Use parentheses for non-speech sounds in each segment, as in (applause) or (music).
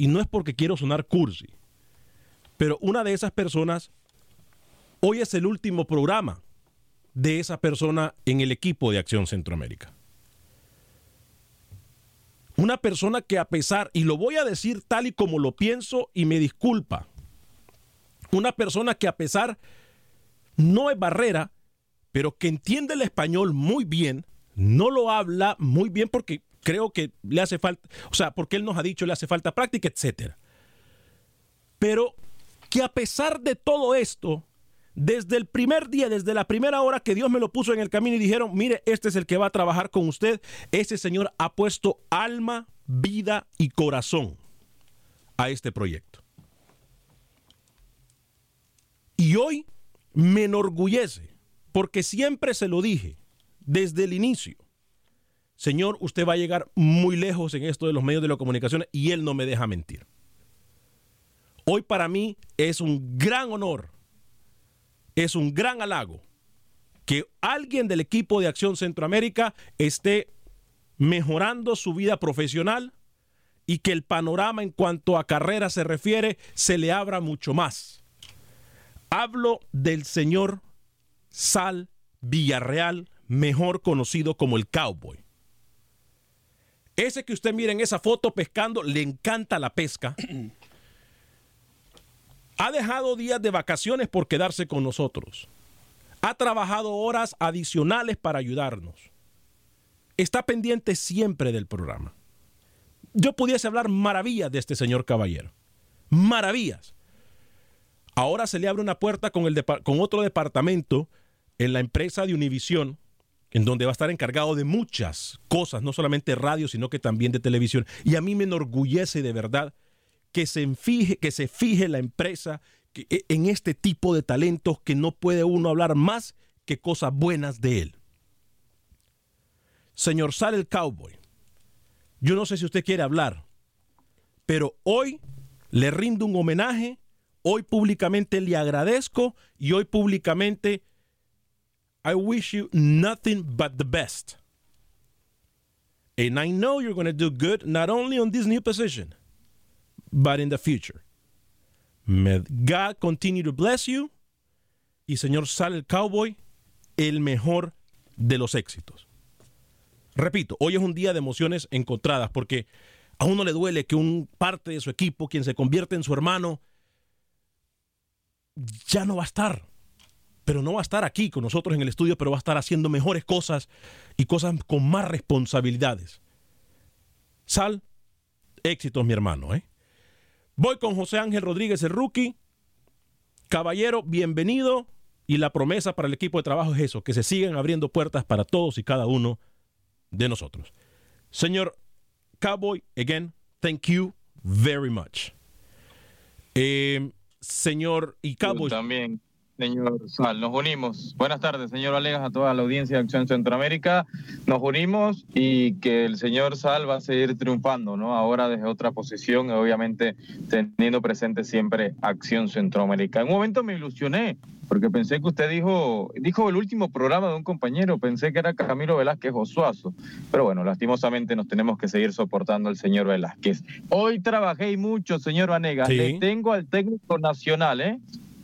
Y no es porque quiero sonar cursi, pero una de esas personas, hoy es el último programa de esa persona en el equipo de Acción Centroamérica. Una persona que a pesar, y lo voy a decir tal y como lo pienso y me disculpa, una persona que a pesar no es barrera, pero que entiende el español muy bien, no lo habla muy bien porque creo que le hace falta, o sea, porque él nos ha dicho le hace falta práctica, etcétera. Pero que a pesar de todo esto, desde el primer día, desde la primera hora que Dios me lo puso en el camino y dijeron, mire, este es el que va a trabajar con usted, ese señor ha puesto alma, vida y corazón a este proyecto. Y hoy me enorgullece, porque siempre se lo dije desde el inicio. Señor, usted va a llegar muy lejos en esto de los medios de la comunicación y Él no me deja mentir. Hoy para mí es un gran honor, es un gran halago que alguien del equipo de Acción Centroamérica esté mejorando su vida profesional y que el panorama en cuanto a carrera se refiere se le abra mucho más. Hablo del señor Sal Villarreal, mejor conocido como el Cowboy. Ese que usted mira en esa foto pescando, le encanta la pesca. (clears throat) ha dejado días de vacaciones por quedarse con nosotros. Ha trabajado horas adicionales para ayudarnos. Está pendiente siempre del programa. Yo pudiese hablar maravillas de este señor caballero. Maravillas. Ahora se le abre una puerta con, con otro departamento en la empresa de Univisión en donde va a estar encargado de muchas cosas, no solamente radio, sino que también de televisión. Y a mí me enorgullece de verdad que se fije, que se fije la empresa e, en este tipo de talentos que no puede uno hablar más que cosas buenas de él. Señor Sal el Cowboy, yo no sé si usted quiere hablar, pero hoy le rindo un homenaje, hoy públicamente le agradezco y hoy públicamente I wish you nothing but the best. And I know you're going to do good not only on this new position, but in the future. May God continue to bless you. Y señor Sal el Cowboy, el mejor de los éxitos. Repito, hoy es un día de emociones encontradas porque A uno le duele que un parte de su equipo, quien se convierte en su hermano, ya no va a estar. Pero no va a estar aquí con nosotros en el estudio, pero va a estar haciendo mejores cosas y cosas con más responsabilidades. Sal, éxitos, mi hermano. ¿eh? Voy con José Ángel Rodríguez, el rookie. Caballero, bienvenido. Y la promesa para el equipo de trabajo es eso, que se sigan abriendo puertas para todos y cada uno de nosotros. Señor Cowboy, again, thank you very much. Eh, señor y Cowboy. También, señor Sal, nos unimos. Buenas tardes, señor Valegas, a toda la audiencia de Acción Centroamérica. Nos unimos y que el señor Sal va a seguir triunfando, ¿no? Ahora desde otra posición, y obviamente teniendo presente siempre Acción Centroamérica. En un momento me ilusioné porque pensé que usted dijo, dijo el último programa de un compañero, pensé que era Camilo Velázquez Osuazo, pero bueno, lastimosamente nos tenemos que seguir soportando al señor Velázquez. Hoy trabajé mucho, señor Vanegas, Sí. le tengo al técnico nacional, ¿eh?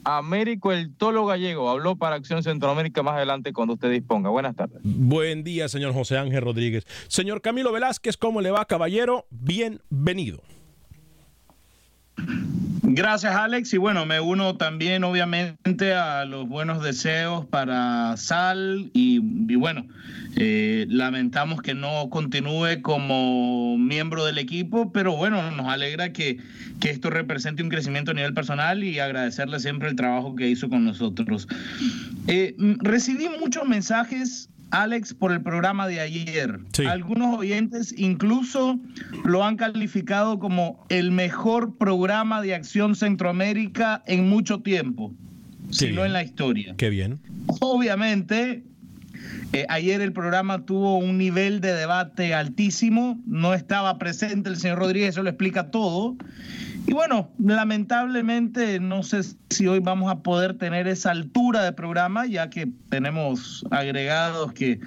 Américo el Tolo Gallego, habló para Acción Centroamérica más adelante cuando usted disponga. Buenas tardes. Buen día, señor José Ángel Rodríguez. Señor Camilo Velázquez, ¿cómo le va, caballero? Bienvenido. Gracias, Alex. Y bueno, me uno también, obviamente, a los buenos deseos para Sal. Y, bueno, eh, lamentamos que no continúe como miembro del equipo, pero bueno, nos alegra que, que esto represente un crecimiento a nivel personal y agradecerle siempre el trabajo que hizo con nosotros. Eh, mm, recibí muchos mensajes. Alex, por el programa de ayer. Sí. Algunos oyentes incluso lo han calificado como el mejor programa de acción Centroamérica en mucho tiempo, si no en la historia. Qué bien. Obviamente, eh, ayer el programa tuvo un nivel de debate altísimo, no estaba presente el señor Rodríguez, eso lo explica todo. Y bueno, lamentablemente no sé si hoy vamos a poder tener esa altura de programa, ya que tenemos agregados que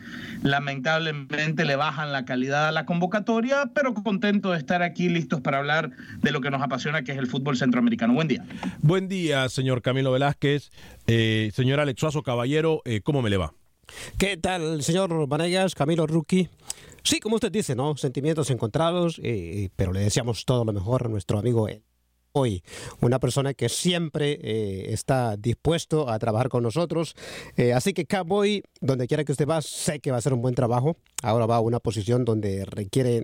lamentablemente le bajan la calidad a la convocatoria, pero contento de estar aquí listos para hablar de lo que nos apasiona, que es el fútbol centroamericano. Buen día. Buen día, señor Camilo Velázquez. Eh, señor Alex Suazo, caballero, eh, ¿cómo me le va? ¿Qué tal, señor Vanegas, Camilo Rookie? Sí, como usted dice, ¿no? Sentimientos encontrados, eh, pero le deseamos todo lo mejor a nuestro amigo hoy. Una persona que siempre eh, está dispuesto a trabajar con nosotros. Eh, así que Cowboy, donde quiera que usted va, sé que va a hacer un buen trabajo. Ahora va a una posición donde requiere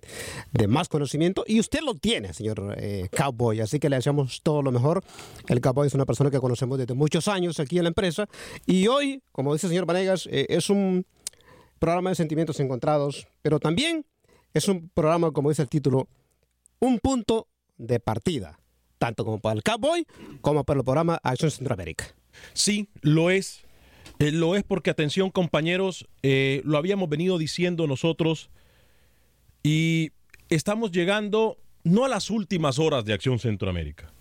de más conocimiento y usted lo tiene, señor eh, Cowboy. Así que le deseamos todo lo mejor. El Cowboy es una persona que conocemos desde muchos años aquí en la empresa y hoy, como dice el señor Vanegas, es un programa de sentimientos encontrados, pero también es un programa, como dice el título, un punto de partida, tanto como para el Cowboy como para el programa Acción Centroamérica. Sí, lo es. Eh, lo es porque, atención compañeros, eh, lo habíamos venido diciendo nosotros y estamos llegando no a las últimas horas de Acción Centroamérica.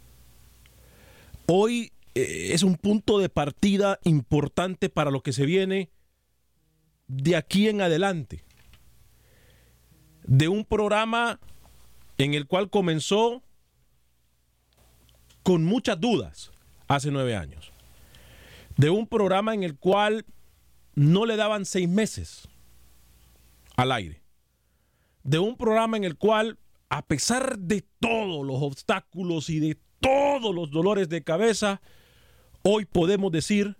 Hoy eh, es un punto de partida importante para lo que se viene de aquí en adelante. De un programa en el cual comenzó con muchas dudas hace nueve años de un programa en el cual no le daban seis meses al aire. De un programa en el cual, a pesar de todos los obstáculos y de todos los dolores de cabeza, hoy podemos decir,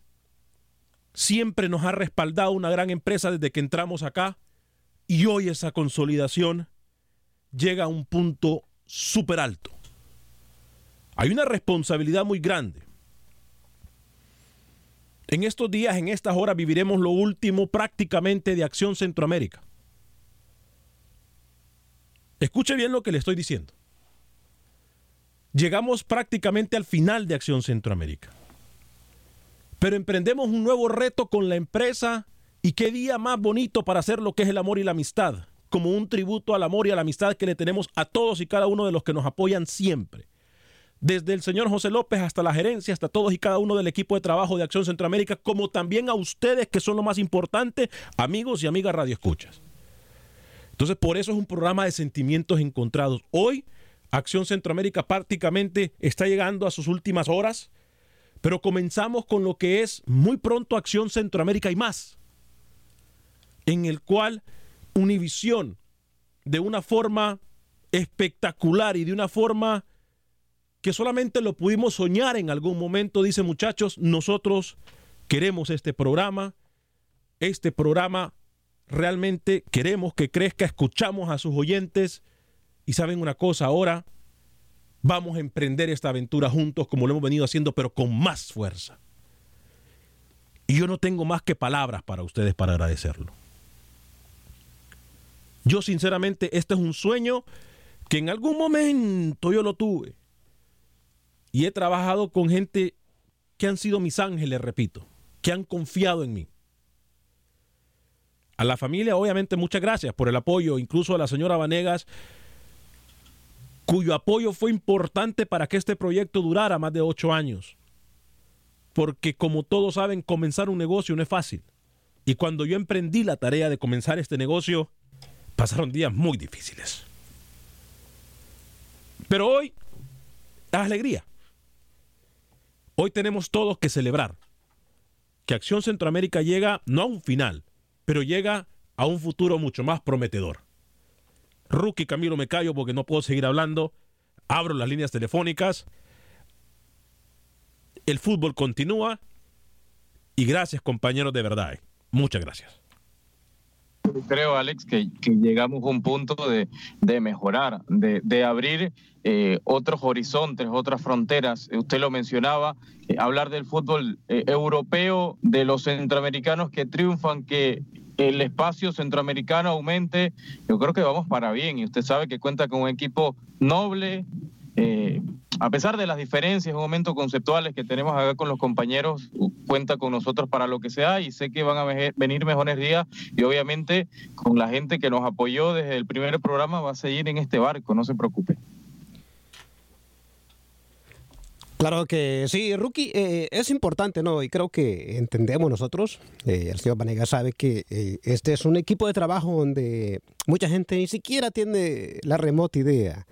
siempre nos ha respaldado una gran empresa desde que entramos acá y hoy esa consolidación llega a un punto súper alto. Hay una responsabilidad muy grande. En estos días, en estas horas, viviremos lo último prácticamente de Acción Centroamérica. Escuche bien lo que le estoy diciendo. Llegamos prácticamente al final de Acción Centroamérica. Pero emprendemos un nuevo reto con la empresa y qué día más bonito para hacer lo que es el amor y la amistad, como un tributo al amor y a la amistad que le tenemos a todos y cada uno de los que nos apoyan siempre desde el señor José López hasta la gerencia, hasta todos y cada uno del equipo de trabajo de Acción Centroamérica, como también a ustedes que son lo más importante, amigos y amigas Radio Escuchas. Entonces, por eso es un programa de sentimientos encontrados. Hoy, Acción Centroamérica prácticamente está llegando a sus últimas horas, pero comenzamos con lo que es muy pronto Acción Centroamérica y más, en el cual Univisión, de una forma espectacular y de una forma que solamente lo pudimos soñar en algún momento. Dice muchachos, nosotros queremos este programa. Este programa realmente queremos que crezca, escuchamos a sus oyentes y saben una cosa, ahora vamos a emprender esta aventura juntos como lo hemos venido haciendo, pero con más fuerza. Y yo no tengo más que palabras para ustedes para agradecerlo. Yo sinceramente, este es un sueño que en algún momento yo lo tuve y he trabajado con gente que han sido mis ángeles, repito, que han confiado en mí. A la familia, obviamente, muchas gracias por el apoyo, incluso a la señora Vanegas, cuyo apoyo fue importante para que este proyecto durara más de ocho años. Porque como todos saben, comenzar un negocio no es fácil. Y cuando yo emprendí la tarea de comenzar este negocio, pasaron días muy difíciles. Pero hoy, la alegría. Hoy tenemos todos que celebrar que Acción Centroamérica llega no a un final, pero llega a un futuro mucho más prometedor. Rookie Camilo me callo porque no puedo seguir hablando. Abro las líneas telefónicas. El fútbol continúa. Y gracias compañeros de verdad. Muchas gracias creo, Alex, que, llegamos a un punto de, mejorar, de, abrir eh, otros horizontes, otras fronteras. Usted lo mencionaba, eh, hablar del fútbol eh, europeo, de los centroamericanos que triunfan, que el espacio centroamericano aumente. Yo creo que vamos para bien y usted sabe que cuenta con un equipo noble, a pesar de las diferencias, un momento conceptuales que tenemos acá con los compañeros, cuenta con nosotros para lo que sea y sé que van a venir mejores días y obviamente con la gente que nos apoyó desde el primer programa va a seguir en este barco, no se preocupe. Claro que sí, Rookie, eh, es importante, ¿no? Y creo que entendemos nosotros, eh, el señor Vanega sabe que eh, este es un equipo de trabajo donde mucha gente ni siquiera tiene la remota idea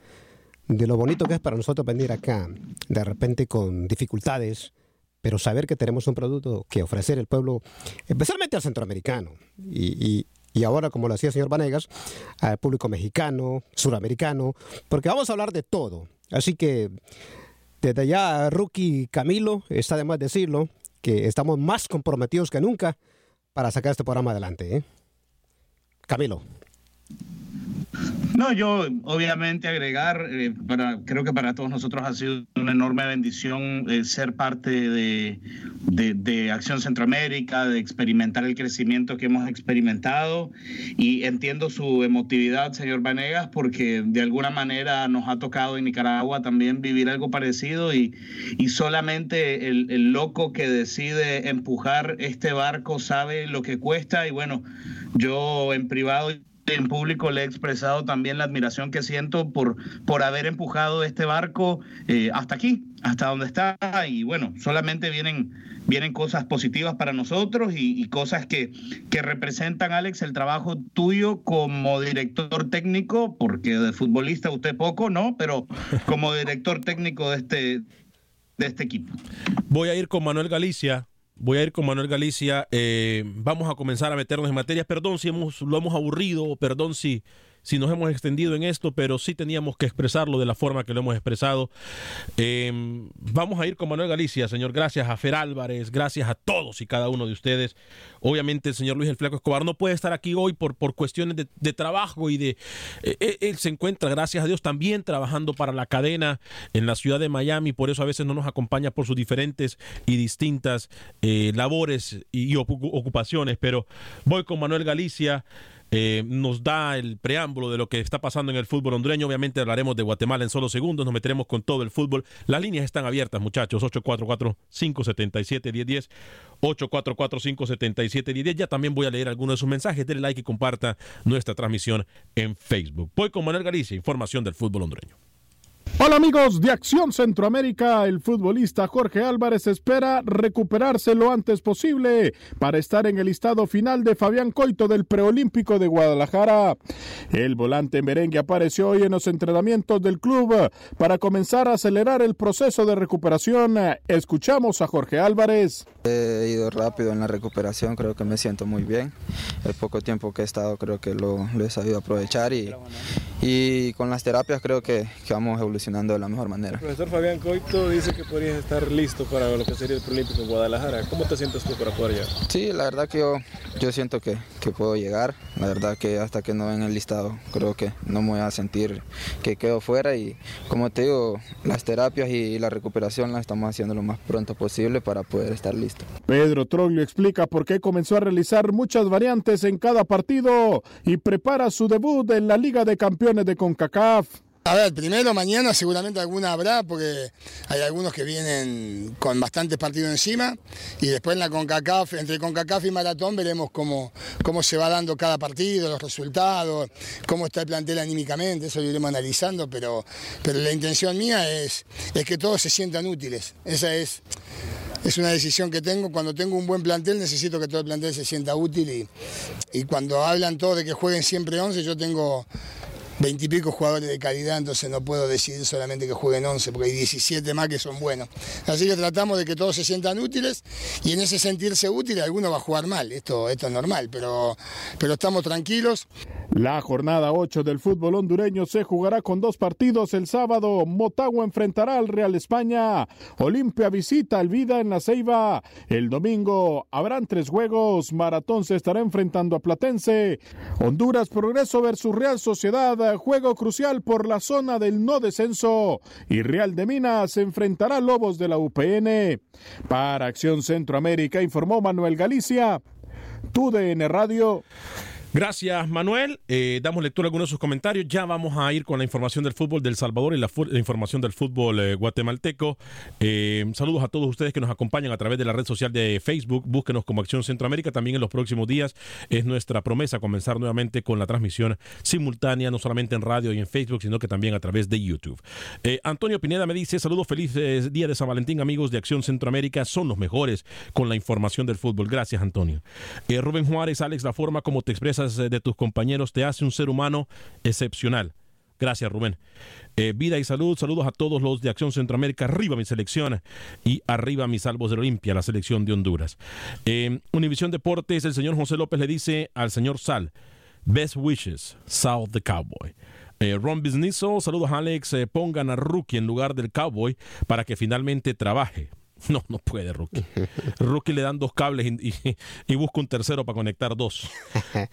de lo bonito que es para nosotros venir acá, de repente con dificultades, pero saber que tenemos un producto que ofrecer al pueblo, especialmente al centroamericano, y, ahora, como lo hacía el señor Vanegas, al público mexicano, suramericano, porque vamos a hablar de todo. Así que desde allá, Rookie Camilo, está de más decirlo, que estamos más comprometidos que nunca para sacar este programa adelante. ¿eh? Camilo. No, yo obviamente agregar, eh, para, creo que para todos nosotros ha sido una enorme bendición eh, ser parte de, de, Acción Centroamérica, de experimentar el crecimiento que hemos experimentado. Y entiendo su emotividad, señor Vanegas, porque de alguna manera nos ha tocado en Nicaragua también vivir algo parecido y, y solamente el, el loco que decide empujar este barco sabe lo que cuesta. Y bueno, yo en privado en público le he expresado también la admiración que siento por, por haber empujado este barco eh, hasta aquí, hasta donde está. Y bueno, solamente vienen, vienen cosas positivas para nosotros y, cosas que, que, representan, Alex, el trabajo tuyo como director técnico, porque de futbolista usted poco, ¿no? Pero como director técnico de este, de este equipo. Voy a ir con Manuel Galicia Voy a ir con Manuel Galicia. Eh, vamos a comenzar a meternos en materias. Perdón si hemos, lo hemos aburrido, perdón si, si nos hemos extendido en esto, pero sí teníamos que expresarlo de la forma que lo hemos expresado. Em, vamos a ir con Manuel Galicia, señor. Gracias a Fer Álvarez, gracias a todos y cada uno de ustedes. Obviamente el señor Luis El Flaco Escobar no puede estar aquí hoy por, por cuestiones de, trabajo y de... Eh, eh, él se encuentra, gracias a Dios, también trabajando para la cadena en la ciudad de Miami, por eso a veces no nos acompaña por sus diferentes y distintas eh, labores y ocupaciones, pero voy con Manuel Galicia. Eh, nos da el preámbulo de lo que está pasando en el fútbol hondureño. Obviamente hablaremos de Guatemala en solo segundos, nos meteremos con todo el fútbol. Las líneas están abiertas, muchachos. 844-577-1010. 844-577-1010. Ya también voy a leer algunos de sus mensajes. Denle like y comparta nuestra transmisión en Facebook. Voy con Manuel Galicia, información del fútbol hondureño. Hola amigos de Acción Centroamérica, el futbolista Jorge Álvarez espera recuperarse lo antes posible para estar en el listado final de Fabián Coito del preolímpico de Guadalajara. El volante merengue apareció hoy en los entrenamientos del club para comenzar a acelerar el proceso de recuperación. Escuchamos a Jorge Álvarez. He ido rápido en la recuperación, creo que me siento muy bien. El poco tiempo que he estado creo que lo, lo he sabido aprovechar y, y con las terapias creo que, que, vamos evolucionando de la mejor manera. El profesor Fabián Coito dice que podrías estar listo para lo que sería el Olímpico en Guadalajara. ¿Cómo te sientes tú para poder llegar? Sí, la verdad que yo, yo siento que, que puedo llegar. La verdad que hasta que no ven el listado creo que no me voy a sentir que quedo fuera y como te digo, las terapias y la recuperación las estamos haciendo lo más pronto posible para poder estar Pedro Troglio explica por qué comenzó a realizar muchas variantes en cada partido y prepara su debut en la Liga de Campeones de CONCACAF. A ver, primero mañana seguramente alguna habrá porque hay algunos que vienen con bastantes partidos encima y después en la CONCACAF, entre CONCACAF y Maratón veremos cómo, cómo se va dando cada partido, los resultados, cómo está el plantel anímicamente, eso lo iremos analizando, pero, pero la intención mía es, es que todos se sientan útiles. Esa es es una decisión que tengo. Cuando tengo un buen plantel necesito que todo el plantel se sienta útil y, y cuando hablan todos de que jueguen siempre 11, yo tengo veintipico jugadores de calidad, entonces no puedo decidir solamente que jueguen 11, porque hay 17 más que son buenos. Así que tratamos de que todos se sientan útiles y en ese sentirse útil alguno va a jugar mal, esto, esto es normal, pero, pero estamos tranquilos. La jornada 8 del fútbol hondureño se jugará con dos partidos el sábado. Motagua enfrentará al Real España. Olimpia visita al Vida en la Ceiba. El domingo habrán tres juegos. Maratón se estará enfrentando a Platense. Honduras Progreso versus Real Sociedad. Juego crucial por la zona del no descenso. Y Real de Minas enfrentará a Lobos de la UPN. Para Acción Centroamérica informó Manuel Galicia. TUDN Radio. Gracias, Manuel. Eh, damos lectura a algunos de sus comentarios. Ya vamos a ir con la información del fútbol del Salvador y la, información del fútbol eh, guatemalteco. Eh, saludos a todos ustedes que nos acompañan a través de la red social de Facebook. Búsquenos como Acción Centroamérica. También en los próximos días es nuestra promesa comenzar nuevamente con la transmisión simultánea, no solamente en radio y en Facebook, sino que también a través de YouTube. Antonio Pineda me dice: Saludos, feliz día de San Valentín, amigos de Acción Centroamérica. Son los mejores con la información del fútbol. Gracias, Antonio. Rubén Juárez, Alex, la forma como te expresas de tus compañeros te hace un ser humano excepcional. Gracias, Rubén. Eh, vida y salud. Saludos a todos los de Acción Centroamérica. Arriba mi selección y arriba mis salvos de Olimpia, la selección de Honduras. Eh, Univisión Deportes, el señor José López le dice al señor Sal, best wishes, South the Cowboy. Eh, Ron Bisnizo, saludos a Alex, pongan a Rookie en lugar del Cowboy para que finalmente trabaje. (laughs) No, no puede Rookie. Rookie le dan dos cables y, y, y busca un tercero para conectar dos. (laughs)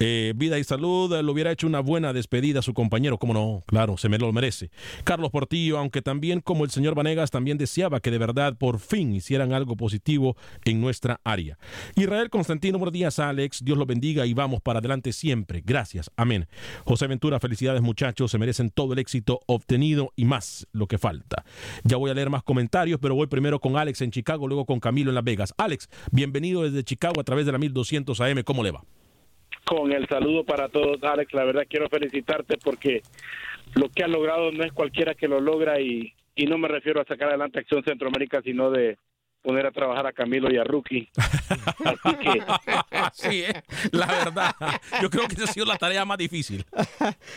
Eh, vida y salud, le hubiera hecho una buena despedida a su compañero, cómo no, claro, se me lo merece. Carlos Portillo, aunque también como el señor Vanegas, también deseaba que de verdad por fin hicieran algo positivo en nuestra área. Israel Constantino, buenos días Alex, Dios los bendiga y vamos para adelante siempre. Gracias, amén. José Ventura, felicidades muchachos, se merecen todo el éxito obtenido y más lo que falta. Ya voy a leer más comentarios, pero voy primero con Alex en Chicago, luego con Camilo en Las Vegas. Alex, bienvenido desde Chicago a través de la 1200 AM. ¿Cómo le va? Con el saludo para todos, Alex. La verdad quiero felicitarte porque lo que has logrado no es cualquiera que lo logra y, y no me refiero a sacar adelante Acción Centroamérica, sino de poner a trabajar a Camilo y a Rookie. Así que... (laughs) sí, ¿eh? la verdad. Yo creo que esa ha sido la tarea más difícil.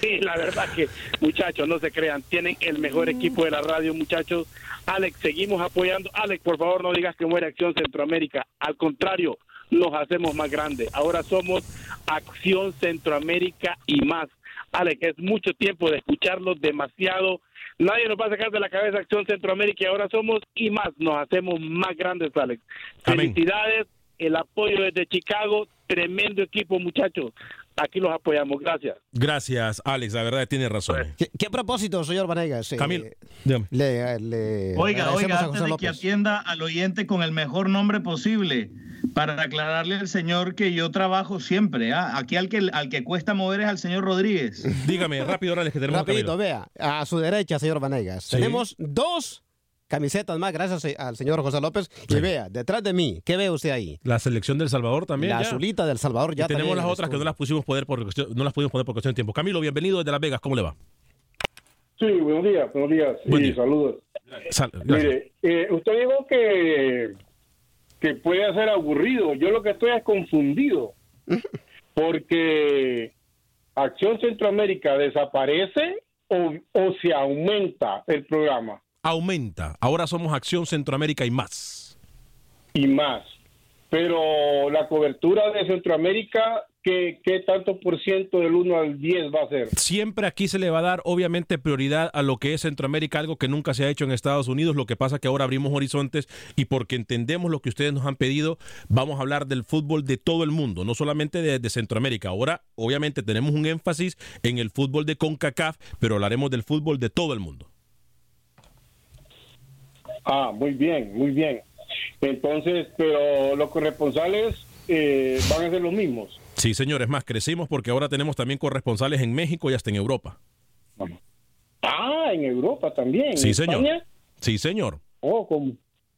Sí, la verdad que, muchachos, no se crean, tienen el mejor equipo de la radio, muchachos. Alex, seguimos apoyando. Alex, por favor, no digas que muere Acción Centroamérica. Al contrario, nos hacemos más grandes. Ahora somos Acción Centroamérica y más. Alex, es mucho tiempo de escucharlos demasiado. Nadie nos va a sacar de la cabeza Acción Centroamérica y ahora somos y más. Nos hacemos más grandes, Alex. Amén. Felicidades, el apoyo desde Chicago. Tremendo equipo, muchachos. Aquí los apoyamos. Gracias. Gracias, Alex. La verdad tiene razón. ¿Qué, qué propósito, señor Vanegas? Eh, Camilo, dígame. le, le Oiga, oiga, antes de que atienda al oyente con el mejor nombre posible, para aclararle al señor que yo trabajo siempre. ¿ah? Aquí al que, al que cuesta mover es al señor Rodríguez. Dígame, rápido, Alex, que tenemos Rapidito, vea, a su derecha, señor Vanegas. Sí. Tenemos dos camisetas más, gracias eh, al señor José López. Y Sí. vea, detrás de mí, ¿qué ve usted ahí? La selección del Salvador también. La ya. azulita del Salvador ya y tenemos las otras que no las pusimos poder por no las pudimos poner por cuestión de tiempo. Camilo, bienvenido desde Las Vegas. ¿Cómo le va? Sí, buenos días, buenos días. Buen y día. saludos. Sal-. Mire, eh, usted dijo que, que puede ser aburrido. Yo lo que estoy es confundido. (laughs) Porque Acción Centroamérica desaparece o, o se aumenta el programa Aumenta. Ahora somos Acción Centroamérica y más. y más. pero la cobertura de Centroamérica, ¿qué, ¿qué, tanto por ciento del 1 al 10 va a ser? Siempre aquí se le va a dar obviamente prioridad a lo que es Centroamérica, algo que nunca se ha hecho en Estados Unidos, lo que pasa que ahora abrimos horizontes y porque entendemos lo que ustedes nos han pedido, vamos a hablar del fútbol de todo el mundo, no solamente de, de Centroamérica. Ahora obviamente tenemos un énfasis en el fútbol de CONCACAF, pero hablaremos del fútbol de todo el mundo. Ah, muy bien, muy bien. Entonces, pero los corresponsales eh, van a ser los mismos. Sí, señores, más crecimos porque ahora tenemos también corresponsales en México y hasta en Europa. Ah, en Europa también. Sí, ¿En señor. España? Sí, señor. Oh, como...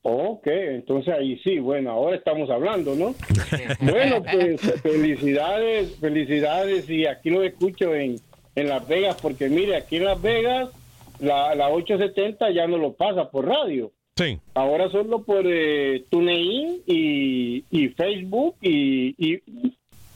Ok, entonces ahí sí, bueno, ahora estamos hablando, ¿no? (laughs) bueno, pues felicidades, felicidades y aquí lo escucho en, en Las Vegas, porque mire, aquí en Las Vegas la, la 870 ya no lo pasa por radio. Sí. Ahora solo por eh, TuneIn y, y Facebook y, y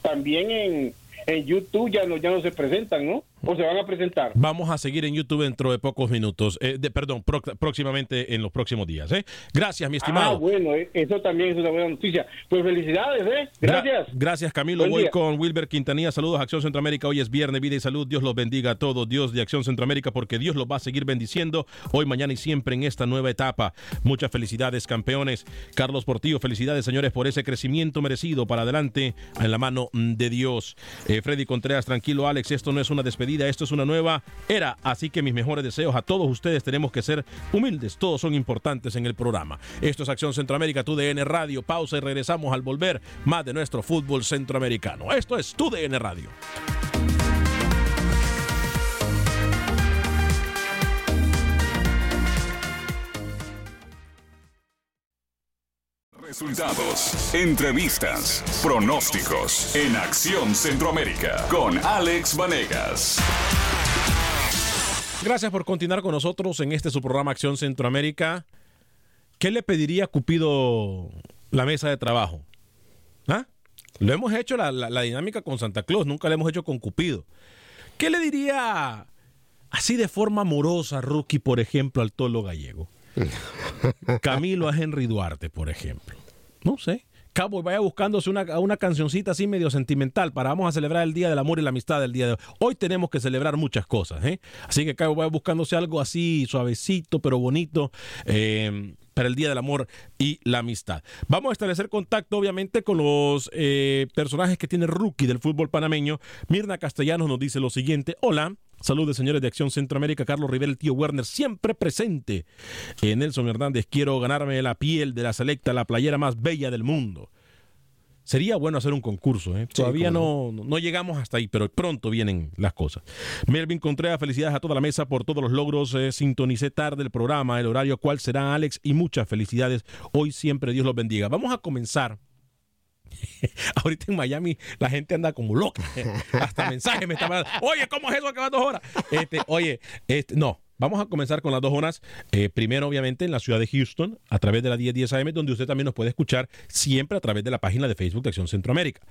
también en, en YouTube ya no, ya no se presentan, ¿no? ¿O se van a presentar? Vamos a seguir en YouTube dentro de pocos minutos, eh, de, perdón, pro, próximamente en los próximos días. ¿eh? Gracias, mi estimado. Ah, bueno, eh, eso también es una buena noticia. Pues felicidades, ¿eh? Gracias. Gra gracias, Camilo. Buen Voy día. con Wilber Quintanilla. Saludos, Acción Centroamérica. Hoy es viernes, vida y salud. Dios los bendiga a todos. Dios de Acción Centroamérica, porque Dios los va a seguir bendiciendo hoy, mañana y siempre en esta nueva etapa. Muchas felicidades, campeones. Carlos Portillo, felicidades, señores, por ese crecimiento merecido para adelante en la mano de Dios. Eh, Freddy Contreras, tranquilo, Alex. Esto no es una despedida, esto es una nueva era. Así que mis mejores deseos a todos ustedes. Tenemos que ser humildes. Todos son importantes en el programa. Esto es Acción Centroamérica, tu DN Radio. Pausa y regresamos al volver más de nuestro fútbol centroamericano. Esto es tu DN Radio. Resultados, entrevistas, pronósticos en Acción Centroamérica con Alex Vanegas. Gracias por continuar con nosotros en este su programa Acción Centroamérica. ¿Qué le pediría a Cupido la mesa de trabajo? ¿Ah? Lo hemos hecho la, la, la dinámica con Santa Claus, nunca lo hemos hecho con Cupido. ¿Qué le diría así de forma amorosa, Rookie, por ejemplo, al tolo gallego? (laughs) Camilo a Henry Duarte, por ejemplo. No sé. Cabo vaya buscándose una, una cancioncita así medio sentimental para vamos a celebrar el Día del Amor y la Amistad del día de hoy. Hoy tenemos que celebrar muchas cosas, ¿eh? Así que Cabo vaya buscándose algo así suavecito pero bonito eh, para el Día del Amor y la Amistad. Vamos a establecer contacto obviamente con los eh, personajes que tiene Rookie del fútbol panameño. Mirna Castellanos nos dice lo siguiente. Hola. Saludos, señores de Acción Centroamérica. Carlos Rivera, el tío Werner, siempre presente. Eh, Nelson Hernández, quiero ganarme la piel de la selecta, la playera más bella del mundo. Sería bueno hacer un concurso. ¿eh? Todavía no, no llegamos hasta ahí, pero pronto vienen las cosas. Melvin Contreras, felicidades a toda la mesa por todos los logros. Eh, sintonicé tarde el programa, el horario cuál será Alex y muchas felicidades. Hoy siempre Dios los bendiga. Vamos a comenzar. (laughs) Ahorita en Miami la gente anda como loca. (laughs) Hasta mensajes me están mandando. Oye, ¿cómo es eso que va dos horas? Este, oye, este, no. Vamos a comenzar con las dos horas. Eh, primero, obviamente, en la ciudad de Houston, a través de la 1010 AM, donde usted también nos puede escuchar siempre a través de la página de Facebook de Acción Centroamérica.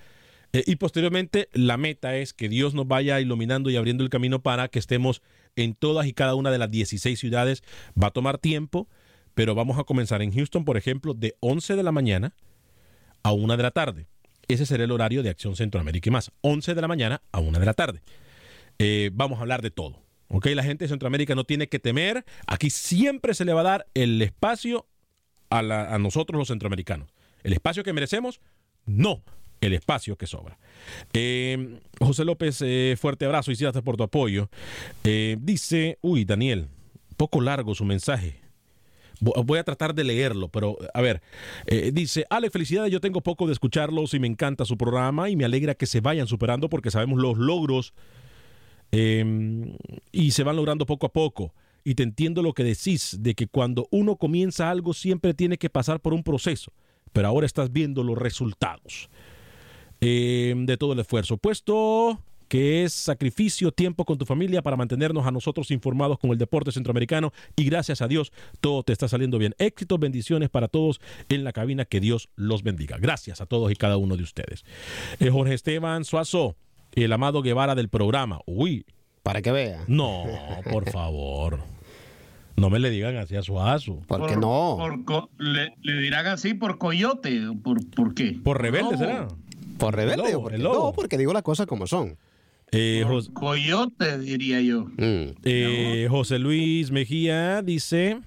Eh, y posteriormente, la meta es que Dios nos vaya iluminando y abriendo el camino para que estemos en todas y cada una de las 16 ciudades. Va a tomar tiempo, pero vamos a comenzar en Houston, por ejemplo, de 11 de la mañana a 1 de la tarde. Ese será el horario de Acción Centroamérica y más. 11 de la mañana a 1 de la tarde. Eh, vamos a hablar de todo. ¿ok? La gente de Centroamérica no tiene que temer. Aquí siempre se le va a dar el espacio a, nosotros los centroamericanos. El espacio que merecemos, no el espacio que sobra. Eh, José López, eh, fuerte abrazo y gracias por tu apoyo. Eh, dice, uy, Daniel, poco largo su mensaje. Vo- Voy a tratar de leerlo, pero a ver, eh, dice, Ale, felicidades, yo tengo poco de escucharlos y me encanta su programa y me alegra que se vayan superando porque sabemos los logros eh, y se van logrando poco a poco. Y te entiendo lo que decís, de que cuando uno comienza algo siempre tiene que pasar por un proceso, pero ahora estás viendo los resultados eh, de todo el esfuerzo. Puesto que es sacrificio, tiempo con tu familia para mantenernos a nosotros informados con el deporte centroamericano y gracias a Dios todo te está saliendo bien. Éxitos, bendiciones para todos en la cabina, que Dios los bendiga. Gracias a todos y cada uno de ustedes. Eh, Jorge Esteban Suazo, el amado Guevara del programa. Uy. Para que vea. No, por favor. No me le digan así a Suazo. ¿Por qué no? Por le, le dirán así por coyote. ¿Por, por qué? Por rebelde No. será. Por rebelde. El lobo, ¿o por qué? el lobo. No, porque digo las cosas como son. Eh, Coyote, diría yo. Mm. eh, José Luis Mejía dice: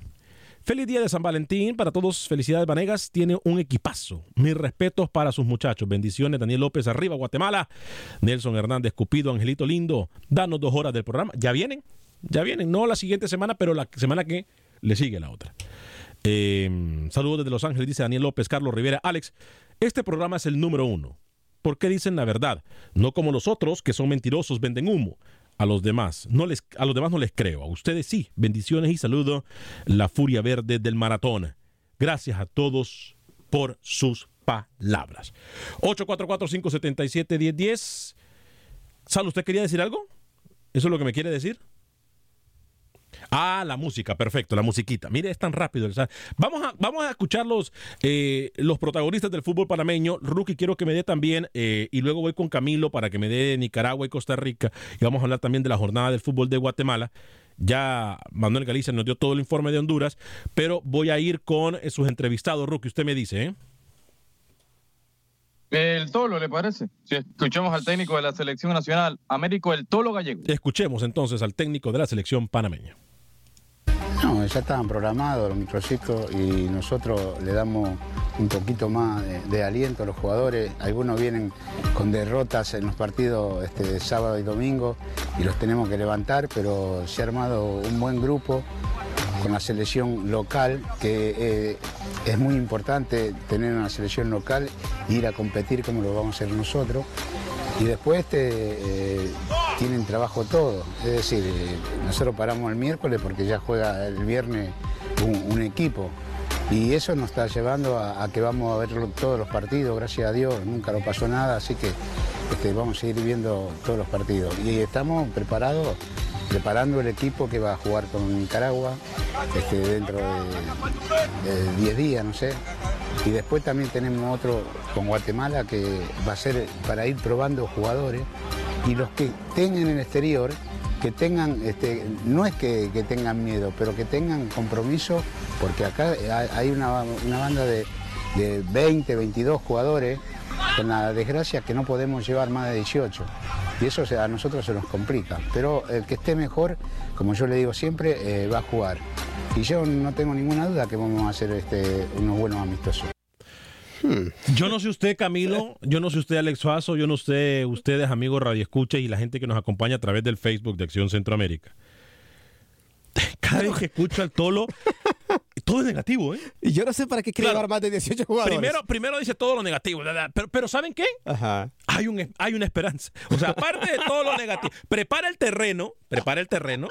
Feliz día de San Valentín para todos. Felicidades, Vanegas. Tiene un equipazo. Mis respetos para sus muchachos. Bendiciones, Daniel López, arriba, Guatemala. Nelson Hernández, Cupido, Angelito Lindo. Danos dos horas del programa. Ya vienen, ya vienen. No la siguiente semana, pero la semana que le sigue la otra. Eh, saludos desde Los Ángeles, dice Daniel López, Carlos Rivera. Alex, este programa es el número uno. ¿Por qué dicen la verdad? No como los otros, que son mentirosos, venden humo. A los demás, no les, a los demás no les creo. A ustedes sí. Bendiciones y saludo. La furia verde del maratón. Gracias a todos por sus palabras. 844-577-1010. Sal, ¿usted quería decir algo? ¿Eso es lo que me quiere decir? Ah, la música, perfecto, la musiquita. Mire, es tan rápido. o sea, vamos, a, vamos a escuchar los, eh, los protagonistas del fútbol panameño. Rookie, quiero que me dé también, eh, y luego voy con Camilo para que me dé Nicaragua y Costa Rica. Y vamos a hablar también de la jornada del fútbol de Guatemala. Ya Manuel Galicia nos dio todo el informe de Honduras, pero voy a ir con eh, sus entrevistados, Rookie. Usted me dice, ¿eh? El Tolo, ¿le parece? Si escuchamos al técnico de la selección nacional, Américo El Tolo Gallego. Escuchemos entonces al técnico de la selección panameña. No, ya estaban programados los microciclos y nosotros le damos un poquito más de, aliento a los jugadores. Algunos vienen con derrotas en los partidos este, sábado y domingo y los tenemos que levantar, pero se ha armado un buen grupo con la selección local, que eh, es muy importante tener una selección local e ir a competir como lo vamos a hacer nosotros. Y después este, eh, tienen trabajo todo. Es decir, eh, nosotros paramos el miércoles porque ya juega el viernes un, equipo. Y eso nos está llevando a, que vamos a ver todos los partidos, gracias a Dios, nunca lo pasó nada, así que este, vamos a seguir viendo todos los partidos. Y estamos preparados, preparando el equipo que va a jugar con Nicaragua este, dentro de, de 10 días, no sé. Y después también tenemos otro con Guatemala que va a ser para ir probando jugadores. Y los que estén en el exterior, que tengan, este, no es que, que tengan miedo, pero que tengan compromiso, porque acá hay- una, una banda de, de 20, 22 jugadores, con la desgracia que no podemos llevar más de 18. Y eso a nosotros se nos complica. Pero el que esté mejor, como yo le digo siempre, eh, va a jugar. Y yo no tengo ninguna duda que vamos a hacer este, unos buenos amistosos. Yo no sé usted, Camilo, yo no sé usted, Alex Suazo, yo no sé ustedes, amigos Radio Escucha y la gente que nos acompaña a través del Facebook de Acción Centroamérica. (laughs) Cada vez que escucho al Tolo, todo es negativo, ¿eh? Y yo no sé para qué quiere llevar más de 18 jugadores. Primero, primero dice todo lo negativo, ¿verdad? pero, pero ¿saben qué? Ajá. Hay, un, hay una esperanza. O sea, aparte de todo lo negativo, prepara el terreno, prepara el terreno,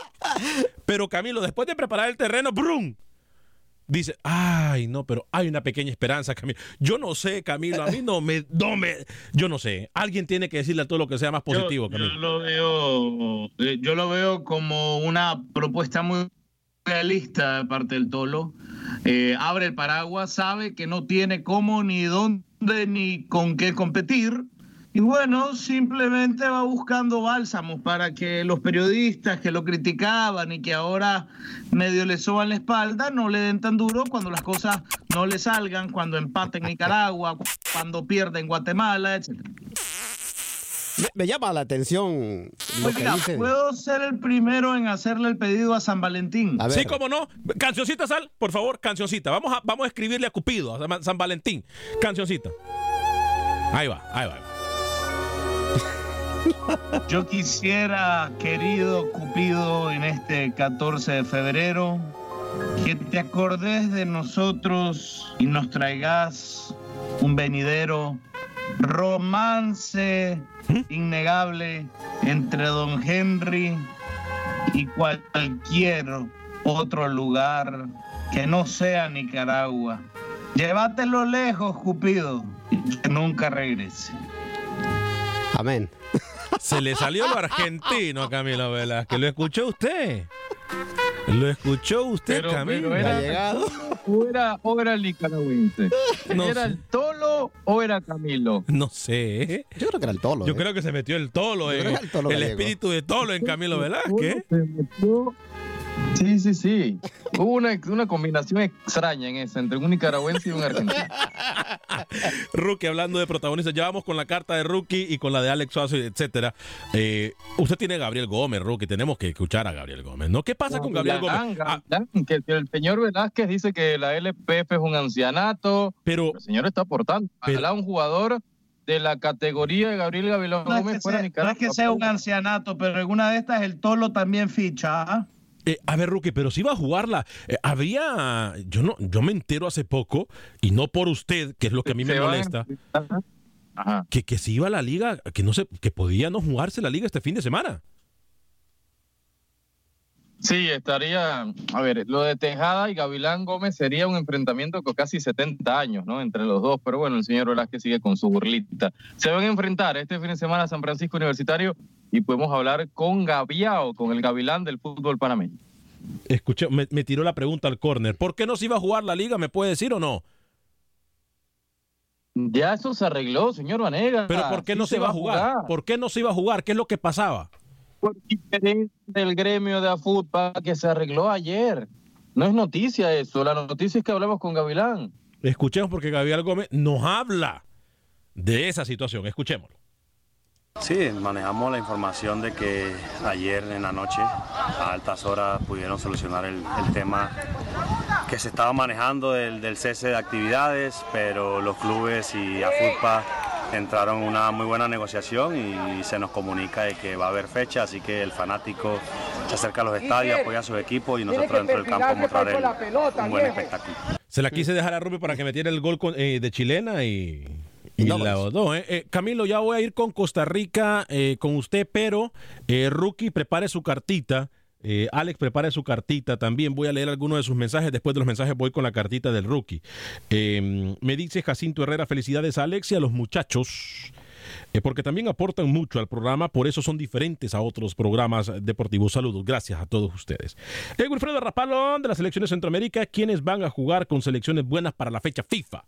pero Camilo, después de preparar el terreno, ¡brum! Dice, ay, no, pero hay una pequeña esperanza, Camilo. Yo no sé, Camilo, a mí no me, no me, yo no sé. Alguien tiene que decirle a todo lo que sea más positivo, yo, Camilo. yo lo veo, eh, yo lo veo como una propuesta muy realista de parte del Tolo. Eh, abre el paraguas, sabe que no tiene cómo ni dónde ni con qué competir. Y bueno, simplemente va buscando bálsamos para que los periodistas que lo criticaban y que ahora medio le soban la espalda no le den tan duro cuando las cosas no le salgan, cuando empate en Nicaragua, cuando pierde en Guatemala, etc. Me, me llama la atención lo que Oiga. ¿puedo ser el primero en hacerle el pedido a San Valentín? Sí, cómo no. Cancioncita, Sal, por favor, cancioncita. Vamos a, vamos a escribirle a Cupido, a San Valentín. Cancioncita. Ahí va, ahí va. Yo quisiera, querido Cupido, en este 14 de febrero, que te acordes de nosotros y nos traigas un venidero romance innegable entre don Henry y cualquier otro lugar que no sea Nicaragua. Llévatelo lejos, Cupido, y que nunca regrese. Amén. Se le salió lo argentino a Camilo Velázquez. ¿Lo escuchó usted? ¿Lo escuchó usted, Pero- Camilo? pero era- ¿O era, o era el nicaragüense? (laughs) No ¿Era sé. el Tolo o era Camilo? No sé. Yo creo que era el tolo. Yo ¿eh? creo que se metió el tolo, era el tolo el espíritu de tolo en Camilo Velázquez. Se metió Sí, sí, sí. Hubo una, una combinación extraña en esa, entre un nicaragüense y un argentino. (laughs) Rookie, hablando de protagonistas, ya vamos con la carta de Rookie y con la de Alex Suazo, etcétera. Eh, usted tiene a Gabriel Gómez, Rookie, tenemos que escuchar a Gabriel Gómez, ¿no? ¿Qué pasa con Gabriel Gómez? Ah, que, el señor Velázquez dice que la LPF es un ancianato. Pero el señor está aportando. Ojalá un jugador de la categoría de Gabriel No es, Gómez que fuera sea, no Nicaragua. es que sea un ancianato, pero en una de estas el Tolo también ficha. ¿ah? Eh, a ver, Rookie, pero si iba a jugarla, eh, habría, yo no, yo me entero hace poco, y no por usted, que es lo que a mí me Se va molesta, Ajá. que, que si iba a la liga, que no sé, que podía no jugarse la liga este fin de semana. Sí, estaría, a ver, lo de Tejada y Gavilán Gómez sería un enfrentamiento con casi 70 años, ¿no? Entre los dos, pero bueno, el señor Velázquez sigue con su burlita. Se van a enfrentar este fin de semana a San Francisco Universitario y podemos hablar con Gaviao, con el Gavilán del fútbol panameño. Escuché, me, me tiró la pregunta al córner. ¿Por qué no se iba a jugar la liga? ¿Me puede decir o no? Ya eso se arregló, señor Vanega. Pero ¿por qué Sí no se iba a jugar? ¿Por qué no se iba a jugar? ¿Qué es lo que pasaba? Por diferencia del gremio de AFUTPA que se arregló ayer. No es noticia eso, la noticia es que hablamos con Gavilán. Escuchemos porque Gabriel Gómez nos habla de esa situación. Escuchémoslo. Sí, manejamos la información de que ayer en la noche, a altas horas, pudieron solucionar el, el tema que se estaba manejando del, del cese de actividades, pero los clubes y AFUTPA entraron en una muy buena negociación y se nos comunica de que va a haber fecha, así que el fanático se acerca a los estadios, apoya a sus equipos y nosotros dentro del campo mostrar el- un buen espectáculo. Se la quise dejar a Rubio para que metiera el gol con- eh, de chilena y, y la botó, ¿eh? Eh, Camilo, ya voy a ir con Costa Rica eh, con usted, pero eh, Rookie, prepare su cartita. Eh, Alex, prepare su cartita también. Voy a leer algunos de sus mensajes. Después de los mensajes voy con la cartita del Rookie. Eh, me dice Jacinto Herrera, felicidades a Alex y a los muchachos. eh, porque también aportan mucho al programa, por eso son diferentes a otros programas deportivos. Saludos, gracias a todos ustedes. Wilfredo Rapalón de la selección de Centroamérica, quienes van a jugar con selecciones buenas para la fecha FIFA.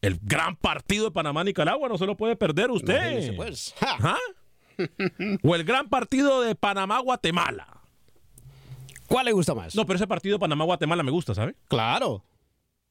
El gran partido de Panamá-Nicaragua no se lo puede perder usted. Pues. Ajá. O el gran partido de Panamá-Guatemala. ¿Cuál le gusta más? No, pero ese partido de Panamá-Guatemala me gusta, ¿sabe? Claro.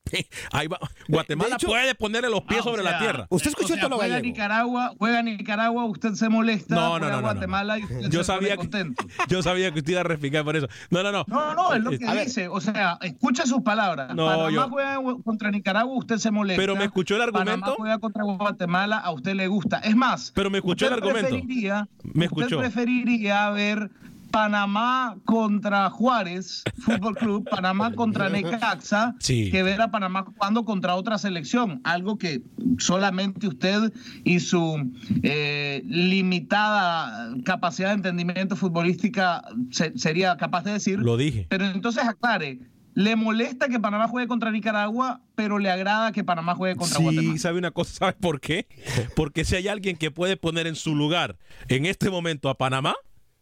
(laughs) Ahí va. Guatemala hecho- puede ponerle los pies Ah, o sobre la sea, tierra. o sea, juega Nicaragua, juega Nicaragua, usted se molesta, No, no, juega no, no, no. Guatemala y usted Yo se pone sabía, que, contento. (laughs) yo sabía que usted iba a reficar por eso. No, no, no. No, no, es lo que A ver, dice. O sea, escucha sus palabras. No, Panamá yo- juega contra Nicaragua, usted se molesta. Pero me escuchó el argumento. Panamá juega contra Guatemala, a usted le gusta. Es más, Pero me escuchó el usted argumento. preferiría- Me usted escuchó. preferiría ver Panamá contra Juárez, Fútbol Club, Panamá contra Necaxa, Sí. que ver a Panamá jugando contra otra selección. Algo que solamente usted y su eh, limitada capacidad de entendimiento futbolística se- sería capaz de decir. Lo dije. Pero entonces aclare, le molesta que Panamá juegue contra Nicaragua, pero le agrada que Panamá juegue contra Sí, Guatemala. sabe una cosa, ¿sabe por qué? (laughs) Porque si hay alguien que puede poner en su lugar en este momento a Panamá,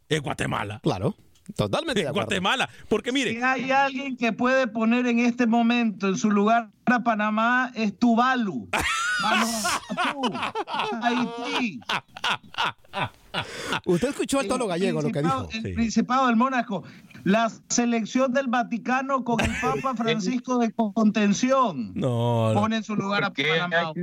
es Guatemala. Claro, totalmente. Es Guatemala. Porque mire, Si hay alguien que puede poner en este momento en su lugar a Panamá, es Tuvalu. (laughs) Haití. Usted escuchó al tono gallego lo que dijo. Principado- El Principado del Mónaco. La selección del Vaticano con el Papa (laughs) Francisco de contención. no, no. Pone en su lugar a ¿Por qué Panamá.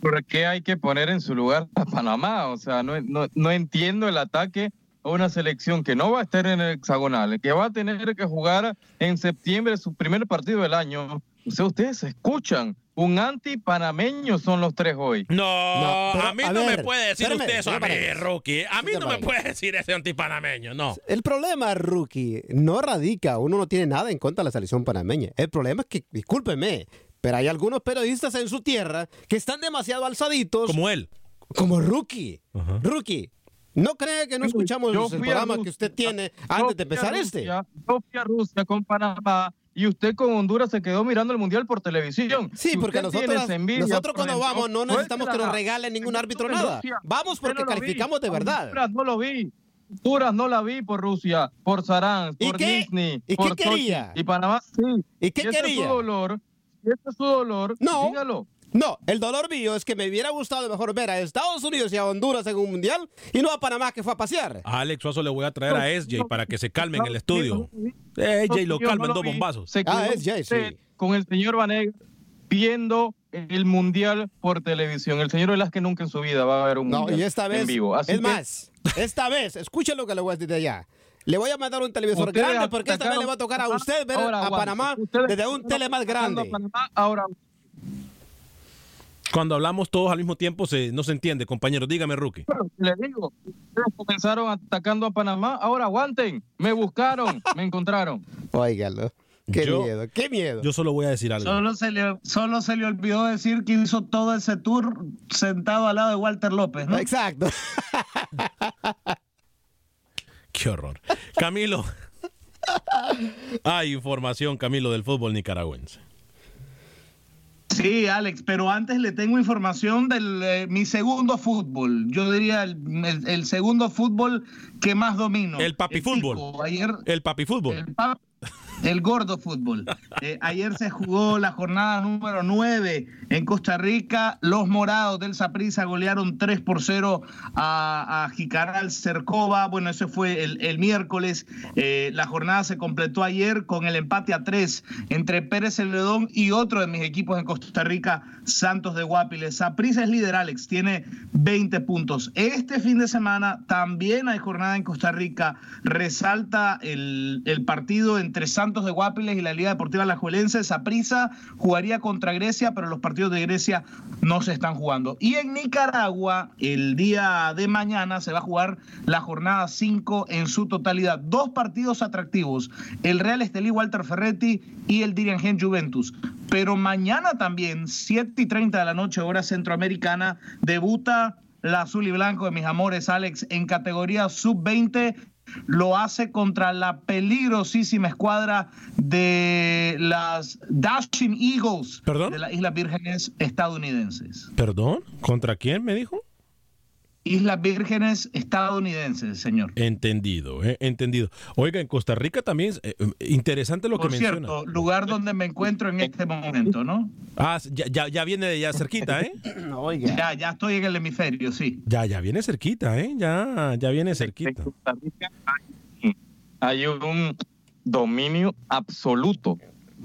¿Por qué hay que poner en su lugar a Panamá? O sea, no, no, no entiendo el ataque a una selección que no va a estar en el hexagonal, que va a tener que jugar en septiembre su primer partido del año. O sea, ustedes escuchan, un anti-panameño son los tres hoy. No, No, pero, a mí a no me puede decir espérame, usted eso a mí. Rookie. A mí no me puede decir ese antipanameño, no. El problema, Rookie, no radica, uno no tiene nada en contra de la selección panameña. El problema es que, discúlpeme, pero hay algunos periodistas en su tierra que están demasiado alzaditos. Como él. Como Rookie. Rookie, ¿no cree que no escuchamos Yo el fui a programa que usted tiene antes de empezar este? Yo fui a Rusia con Panamá y usted con Honduras se quedó mirando el Mundial por televisión. Sí, porque nosotros, envidia, nosotros cuando ejemplo, vamos no necesitamos que nos regalen ningún árbitro nada. Vamos porque calificamos de verdad. Honduras no lo vi. Honduras no la vi por Rusia, por Sarán, ¿Y por qué? Disney, ¿Y qué por Sochi. quería? Y Panamá sí. ¿Y qué ese es quería? su dolor. Si ese es su dolor, No. dígalo. No, el dolor mío es que me hubiera gustado mejor ver a Estados Unidos y a Honduras en un mundial y no a Panamá que fue a pasear. A Alex Suazo le voy a traer a SJ para que se calme en el estudio. Eh, SJ lo calma en dos bombazos. Se Ah, usted sí. Con el señor Vanegas viendo el mundial por televisión. El señor Velázquez nunca en su vida va a ver un No, mundial y esta vez, en vivo. Así es que más, esta vez, escuchen lo que le voy a decir de allá. Le voy a mandar un televisor Ustedes grande porque esta vez le va a tocar a usted ver ahora a. Panamá Ustedes desde un tele más a grande. Panamá, ahora Cuando hablamos todos al mismo tiempo se, no se entiende, compañero. Dígame, Rookie. le digo, ustedes comenzaron atacando a Panamá, ahora aguanten. Me buscaron, (laughs) me encontraron. Óigalo. Qué Yo- miedo, qué miedo. Yo solo voy a decir algo. Solo se, le, solo se le olvidó decir que hizo todo ese tour sentado al lado de Walter López, ¿no? Exacto. (laughs) Qué horror. Camilo. (laughs) Hay información, Camilo, del fútbol nicaragüense. Sí, Alex, pero antes le tengo información de mi segundo fútbol. Yo diría el, el- el segundo fútbol que más domino. El papi fútbol. tico. Ayer, El papi fútbol. el, el gordo fútbol. Eh, ayer se jugó la jornada número 9 en Costa Rica. Los morados del Saprissa golearon 3 por 0 a, a Jicaral Cercova. Bueno, ese fue el, miércoles. Eh, la jornada se completó ayer con el empate a 3 entre Pérez Celedón y otro de mis equipos en Costa Rica, Santos de Guapiles. Saprissa es líder, Alex, tiene 20 puntos. Este fin de semana también hay jornada en Costa Rica. Resalta el, el partido entre Santos de Guapiles y la Liga Deportiva Alajuelense. Saprissa jugaría contra Grecia, pero los partidos de Grecia no se están jugando. Y en Nicaragua, el día de mañana se va a jugar la jornada 5 en su totalidad. Dos partidos atractivos, el Real Estelí Walter Ferretti y el Dirigen Juventus. Pero mañana también, 7 y 30 de la noche, hora centroamericana, debuta la azul y blanco de mis amores, Alex, en categoría sub-20. Lo hace contra la peligrosísima escuadra de las Dashing Eagles ¿Perdón? de las Islas Vírgenes estadounidenses. ¿Perdón? ¿Contra quién me dijo? Islas Vírgenes estadounidenses, señor. Entendido, eh, entendido. Oiga, en Costa Rica también, eh, eh, interesante lo Por que cierto, menciona. lugar donde me encuentro en este momento, ¿no? Ah, ya, ya, ya viene de ya cerquita, ¿eh? (clears throat) Ya, ya estoy en el hemisferio, sí. Ya, ya viene cerquita, ¿eh? Ya, ya viene cerquita. Hay un dominio absoluto.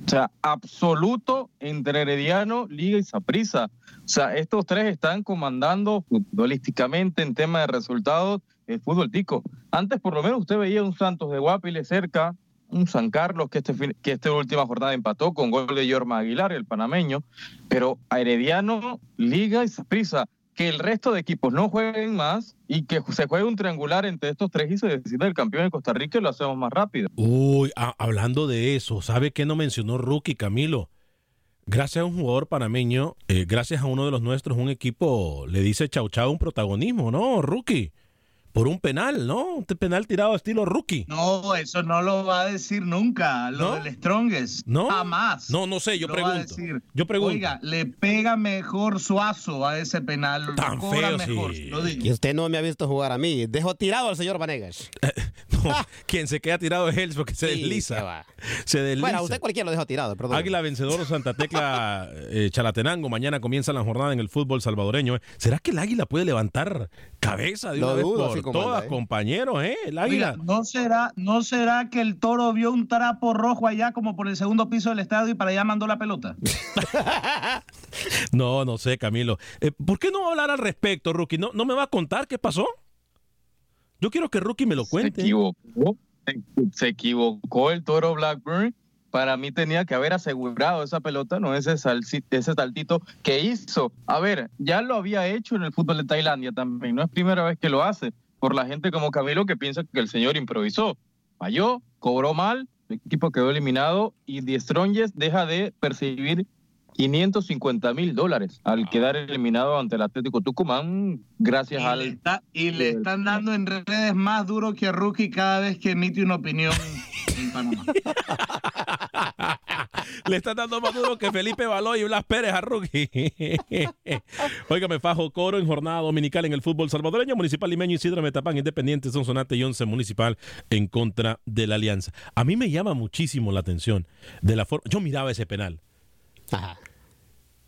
O sea, absoluto entre Herediano, Liga y Saprissa. O sea, estos tres están comandando futbolísticamente en tema de resultados el fútbol tico. Antes, por lo menos, usted veía un Santos de Guapiles cerca, un San Carlos que este que esta última jornada empató con gol de Yorma Aguilar, el panameño, pero a Herediano, Liga y Saprissa, que el resto de equipos no jueguen más y que se juegue un triangular entre estos tres y se decida el campeón de Costa Rica y lo hacemos más rápido. Uy, hablando de eso, ¿sabe qué no mencionó Rookie Camilo? Gracias a un jugador panameño, eh, gracias a uno de los nuestros, un equipo le dice chau chau un protagonismo, ¿no, Rookie? Por un penal, ¿no? Un penal tirado estilo Rookie. No, eso no lo va a decir nunca, lo ¿No? del Strongest. ¿No? Jamás. No, no sé, yo Lo va a pregunto. decir. Yo pregunto. Oiga, le pega mejor Suazo a ese penal. Lo Tan cobra feo, mejor, sí. lo digo. Y usted no me ha visto jugar a mí. Dejo tirado al señor Vanegas. (laughs) (laughs) Quien se queda tirado es él porque se Sí, desliza. va. Se desliza. Bueno, a usted cualquiera lo dejo tirado, perdón. Águila vencedor (laughs) Santa Tecla eh, Chalatenango. Mañana comienza la jornada en el fútbol salvadoreño. eh. ¿Será que el Águila puede levantar cabeza de Lo una vez dudo, por todas, anda, ¿eh? compañero? ¿eh? El Águila. Oiga, ¿no será, ¿no será que el toro vio un trapo rojo allá como por el segundo piso del estadio y para allá mandó la pelota? (laughs) No, no sé, Camilo. Eh, ¿Por qué no hablar al respecto, Rookie? ¿No, ¿No me va a contar qué pasó? Yo quiero que Rookie me lo Se cuente. equivocó, se- se equivocó el toro Blackburn. Para mí tenía que haber asegurado esa pelota, no ese, salsi- ese saltito que hizo. A ver, ya lo había hecho en el fútbol de Tailandia también, no es primera vez que lo hace. Por la gente como Camilo que piensa que el señor improvisó. Falló, cobró mal, el equipo quedó eliminado y The Strongest deja de percibir 550 mil dólares al quedar eliminado ante el Atlético Tucumán gracias Y al... le, está- y le están dando en redes más duro que a Rookie cada vez que emite una opinión (laughs) en Panamá. (laughs) Le están dando más duro que Felipe Baló y Blas Pérez a Rookie. (laughs) Óigame, Fajo Coro en jornada dominical en el fútbol salvadoreño. Municipal Limeño, Isidro Metapán, Independiente, Sonsonate y Once Municipal en contra de la Alianza. A mí me llama muchísimo la atención de la forma. Yo miraba ese penal. Ajá.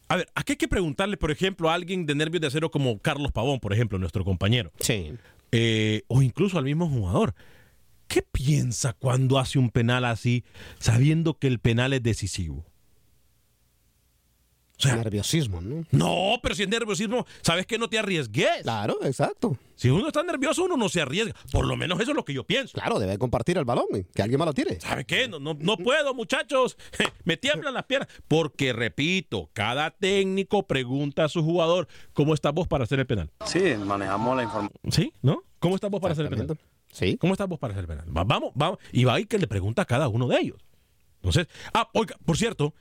A ver, aquí hay que preguntarle, por ejemplo, a alguien de nervios de acero como Carlos Pavón, por ejemplo, nuestro compañero. Sí. Eh, o incluso al mismo jugador. ¿Qué piensa cuando hace un penal así, sabiendo que el penal es decisivo? O sea, nerviosismo, ¿no? No, pero si es nerviosismo, sabes que no te arriesgues. Claro, exacto. Si uno está nervioso, uno no se arriesga. Por lo menos eso es lo que yo pienso. Claro, debe compartir el balón, que alguien más lo tire. ¿Sabe qué? No, no, no puedo, muchachos. (laughs) Me tiemblan las piernas. Porque, repito, cada técnico pregunta a su jugador cómo estás vos para hacer el penal. Sí, manejamos la información. ¿Sí? ¿No? ¿Cómo estás vos para hacer el penal? Sí. ¿Cómo estás vos para hacer el penal? Vamos, vamos. Y va ahí que le pregunta a cada uno de ellos. Entonces, ah, oiga, por cierto,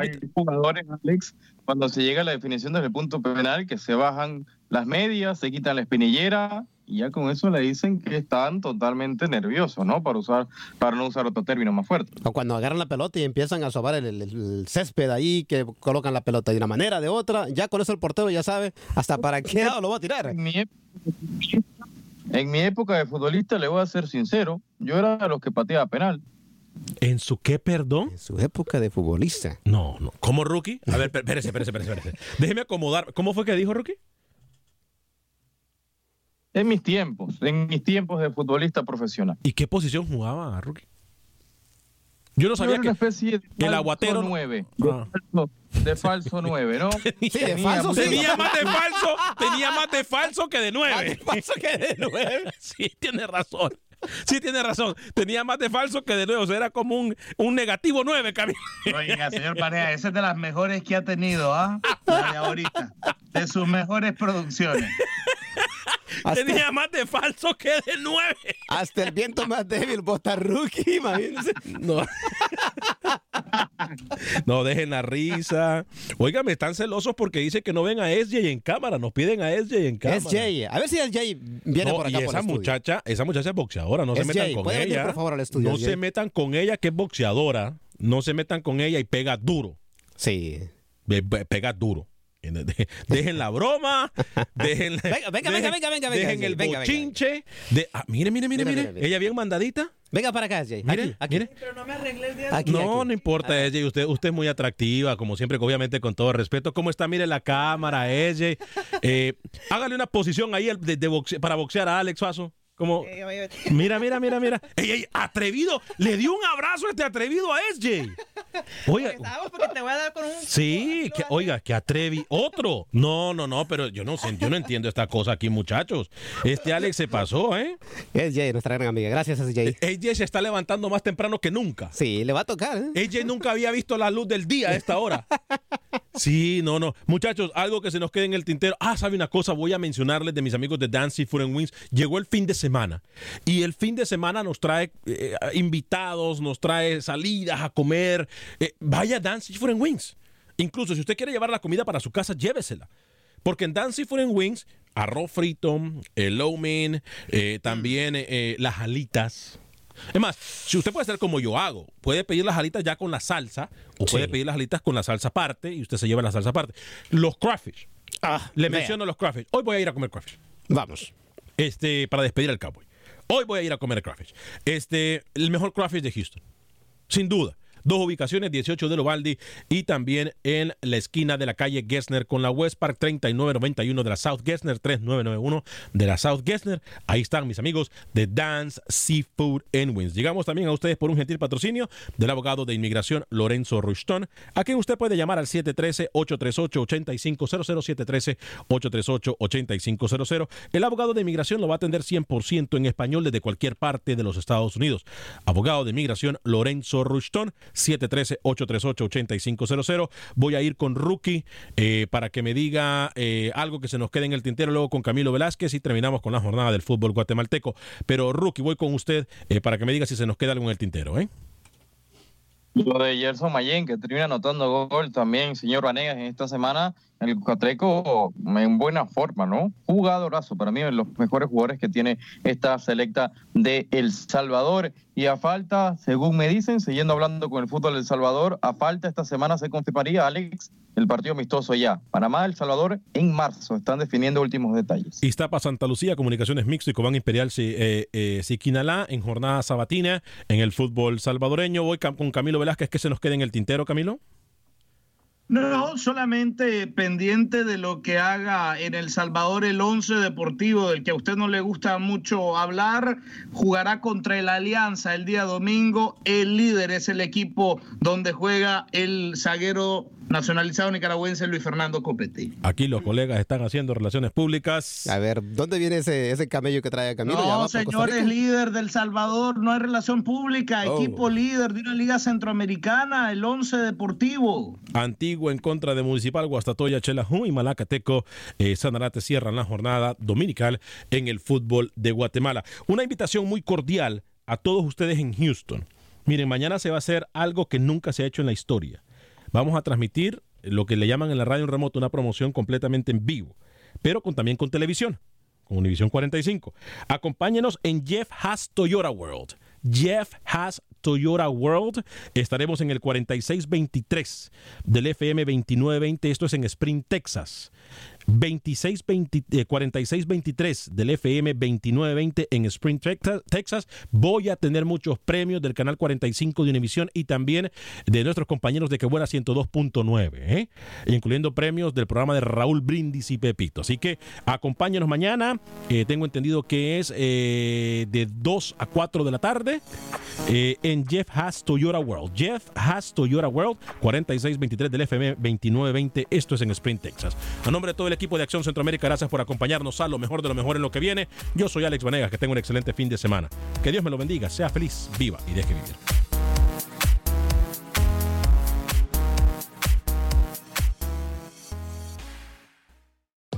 hay jugadores, Alex, cuando se llega a la definición desde el punto penal, que se bajan las medias, se quitan la espinillera y ya con eso le dicen que están totalmente nerviosos, ¿no? Para usar, para no usar otro término más fuerte. O cuando agarran la pelota y empiezan a sobar el, el, el, césped ahí, que colocan la pelota de una manera, de otra, ya con eso el portero ya sabe hasta para qué lado lo va a tirar. En mi, en mi época de futbolista, le voy a ser sincero, yo era de los que pateaba penal. ¿En su qué, perdón? En su época de futbolista. No, no. ¿Cómo rookie? A ver, espérese, espérese, espérese, espérese. Déjeme acomodar. ¿Cómo fue que dijo rookie? En mis tiempos, en mis tiempos de futbolista profesional. ¿Y qué posición jugaba rookie? Yo no sabía Era que una especie de el aguatero 9, Ah. de, falso, de falso 9, ¿no? (laughs) de falso, sí. Tenía más de falso, tenía más de falso que de nueve. (laughs) Más de falso que de nueve. (laughs) Sí, tiene razón. Sí, tiene razón. Tenía más de falso que de nueve. O sea, era como un, un negativo nueve, Camilo. Oiga, señor Panea, esa es de las mejores que ha tenido, ¿ah? La de ahorita. De sus mejores producciones. Tenía más de falso que de nueve. Hasta el viento más débil, bota rookie, imagínense. No. (laughs) No dejen la risa. Óigame, están celosos porque dice que no ven a SJ en cámara. Nos piden a SJ en cámara. Jay. A ver si Jay viene No, por acá y por esa estudio. muchacha, esa muchacha es boxeadora, no se metan con ¿Puede venir, ella. por favor, al estudio, no se metan con ella que es boxeadora. No se metan con ella y pega duro. Sí. Pega duro. De- Dejen la broma, dejen, Venga, venga, dejen- venga, venga, venga, venga, dejen el venga, venga. bochinche. De, ah, mire, mire, mire, mire. Ella bien mandadita. Venga para acá, Jay. Mire, Aquí, aquí. mire. Pero no me arreglé el día Aquí, no, aquí. no importa, ella. Usted, usted es muy atractiva, como siempre, obviamente con todo respeto. ¿Cómo está? Mire la cámara, ella. Eh, hágale una posición ahí de, de boxe- para boxear a Alex Faso. Como, mira, mira, mira, mira. Ey, ey, atrevido. Le dio un abrazo a este atrevido a SJ. Oiga, Estábamos porque te voy a dar con un. Sí, que, oiga, que atrevi. Otro. No, no, no, pero yo no sé, yo no entiendo esta cosa aquí, muchachos. Este Alex se pasó, ¿eh? Jay, nuestra gran amiga. Gracias, Jay. AJ se está levantando más temprano que nunca. Sí, le va a tocar, ¿eh? AJ nunca había visto la luz del día a esta hora. (laughs) Sí, no, no. Muchachos, algo que se nos quede en el tintero. Ah, ¿sabe una cosa? Voy a mencionarles de mis amigos de Food and Wings. Llegó el fin de semana. Y el fin de semana nos trae eh, invitados, nos trae salidas a comer. Eh, vaya a Dance and Wings. Incluso si usted quiere llevar la comida para su casa, llévesela. Porque en Dance and Wings, arroz frito, el low mein, eh, también eh, las alitas. Es más, si usted puede hacer como yo hago, puede pedir las alitas ya con la salsa o puede pedir las alitas con la salsa aparte y usted se lleva la salsa aparte. Los crawfish. Le vea. menciono los crawfish. Hoy voy a ir a comer crawfish. Vamos. Este, para despedir al cowboy. Hoy voy a ir a comer crawfish. Este, el mejor crawfish de Houston. Sin duda. Dos ubicaciones, 18 de Lovaldi y también en la esquina de la calle Gessner con la West Park 3991 de la South Gessner, 3991 de la South Gessner. Ahí están mis amigos de Dance Seafood and. Llegamos también a ustedes por un gentil patrocinio del abogado de inmigración Lorenzo Rushton, a quien usted puede llamar al 713-838-8500, 713-838-8500. El abogado de inmigración lo va a atender 100% en español desde cualquier parte de los Estados Unidos. Abogado de inmigración Lorenzo Rushton, 713-838-8500. Voy a ir con Rookie eh, para que me diga eh, algo que se nos quede en el tintero, luego con Camilo Velázquez y terminamos con la jornada del fútbol guatemalteco. Pero Rookie, voy con usted eh, para que me diga si se nos queda algo en el tintero. ¿eh? Lo de Gerson Mayen, que termina anotando gol también, señor Vanegas, en esta semana, el Catreco en buena forma, ¿no? Jugadorazo, para mí, de los mejores jugadores que tiene esta selecta de El Salvador. Y a falta, según me dicen, siguiendo hablando con el fútbol del Salvador, a falta esta semana se confirmaría, Alex, el partido amistoso ya. Panamá, El Salvador, en marzo. Están definiendo últimos detalles. Iztapa, Santa Lucía, Comunicaciones Mixto y Cobán Imperial eh, eh, Siquinalá en jornada sabatina en el fútbol salvadoreño. Voy con Camilo Velázquez, que se nos queda en el tintero, Camilo. No, solamente pendiente de lo que haga en El Salvador el once deportivo, del que a usted no le gusta mucho hablar, jugará contra el Alianza el día domingo. El líder es el equipo donde juega el zaguero nacionalizado nicaragüense Luis Fernando Copetti. Aquí los colegas están haciendo relaciones públicas. A ver, ¿dónde viene ese, ese camello que trae Camilo? ¿Ya va No, por Costa señor, Rica? es líder del Salvador, no hay relación pública, Oh. equipo líder de una liga centroamericana, el once deportivo. Antigua en contra de Municipal, Guastatoya, Chelajú y Malacateco. Eh, Sanarate cierran la jornada dominical en el fútbol de Guatemala. Una invitación muy cordial a todos ustedes en Houston. Miren, mañana se va a hacer algo que nunca se ha hecho en la historia. Vamos a transmitir lo que le llaman en la radio en remoto una promoción completamente en vivo, pero también con televisión, con Univision 45. Acompáñenos en Jeff Haas Toyota World. Jeff Haas Toyota World. Estaremos en el 4623 del FM 2920. Esto es en Spring, Texas. 2620, eh, 4623 del FM 2920 en Spring, Texas-. Voy a tener muchos premios del canal 45 de Univisión y también de nuestros compañeros de Que Buena 102.9, ¿eh? incluyendo premios del programa de Raúl Brindis y Pepito. Así que acompáñenos mañana. Eh, tengo entendido que es eh, de 2 a 4 de la tarde en Jeff Haas Toyota World. Jeff Haas Toyota World, 4623 del FM 2920. Esto es en Spring, Texas. A nombre de todo el equipo de Acción Centroamérica, gracias por acompañarnos a lo mejor de lo mejor en lo que viene. Yo soy Alex Vanegas, que tenga un excelente fin de semana. Que Dios me lo bendiga, sea feliz, viva y deje vivir.